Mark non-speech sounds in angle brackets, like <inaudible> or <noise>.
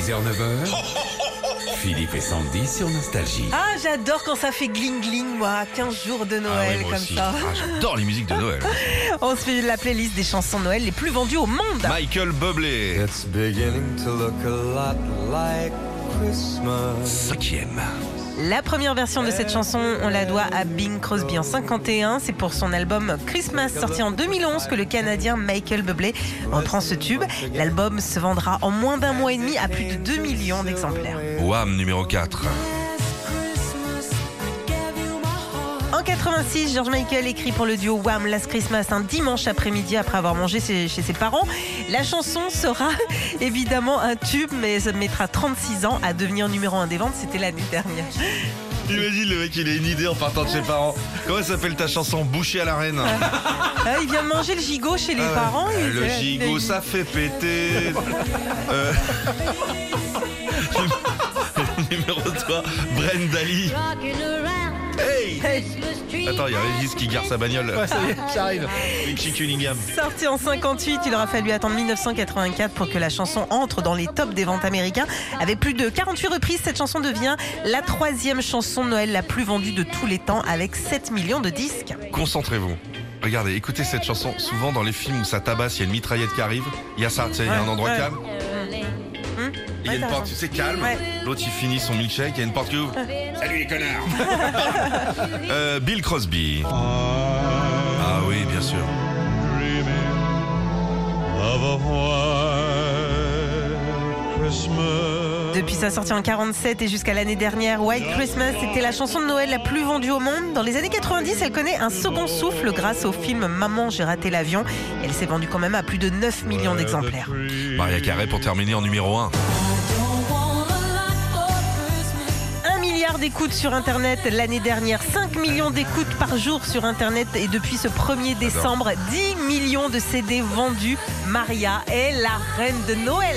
6h, 9h. <laughs> Philippe et Sandy sur Nostalgie. Ah, j'adore quand ça fait gling gling, moi. 15 jours de Ah Noël oui, moi comme aussi. ça. Ah, J'adore les musiques de Noël. <laughs> On se fait la playlist des chansons de Noël les plus vendues au monde. Michael Bublé, It's beginning to look a lot like. Cinquième. La première version de cette chanson, on la doit à Bing Crosby en 51. C'est pour son album Christmas sorti en 2011 que le Canadien Michael Bublé reprend ce tube. L'album se vendra en moins d'un mois et demi à plus de 2 millions d'exemplaires. Wham numéro 4. En 86, George Michael écrit pour le duo Wham! Last Christmas un dimanche après-midi après avoir mangé chez, chez ses parents. La chanson sera <laughs> évidemment un tube, mais ça mettra 36 ans à devenir numéro 1 des ventes. C'était l'année dernière. Imagine le mec, il a une idée en partant de ses parents. Comment s'appelle ta chanson? Boucher à la reine Ah, il vient de manger le gigot chez les parents. Euh, il- Le gigot, ça fait péter. Euh, <laughs> <laughs> Numéro 3, Brendali. Hey Attends, il y a Régis qui gare sa bagnole. Ouais, ça y est, j'arrive. Richie Cunningham. Sorti en 58, il aura fallu attendre 1984 pour que la chanson entre dans les tops des ventes américains. Avec plus de 48 reprises, cette chanson devient la troisième chanson de Noël la plus vendue de tous les temps avec 7 millions de disques. Concentrez-vous. Regardez, écoutez cette chanson. Souvent dans les films où ça tabasse, il y a une mitraillette qui arrive. Il y a ça, tu sais, il y a un endroit ouais. calme. Il y a une porte, tu sais, calme. Ouais. L'autre, il finit son milkshake. Il y a une porte qui ouvre. <laughs> Salut les connards <laughs> Euh, Bill Crosby. Ah oui, bien sûr. Depuis sa sortie en 47 et jusqu'à l'année dernière, White Christmas était la chanson de Noël la plus vendue au monde. Dans les années 90, elle connaît un second souffle grâce au film Maman, j'ai raté l'avion. Elle s'est vendue quand même à plus de 9 millions d'exemplaires. Maria Carré pour terminer en numéro 1. Un milliard d'écoutes sur Internet l'année dernière, 5 millions d'écoutes par jour sur Internet et depuis ce 1er décembre, 10 millions de CD vendus. Maria est la reine de Noël.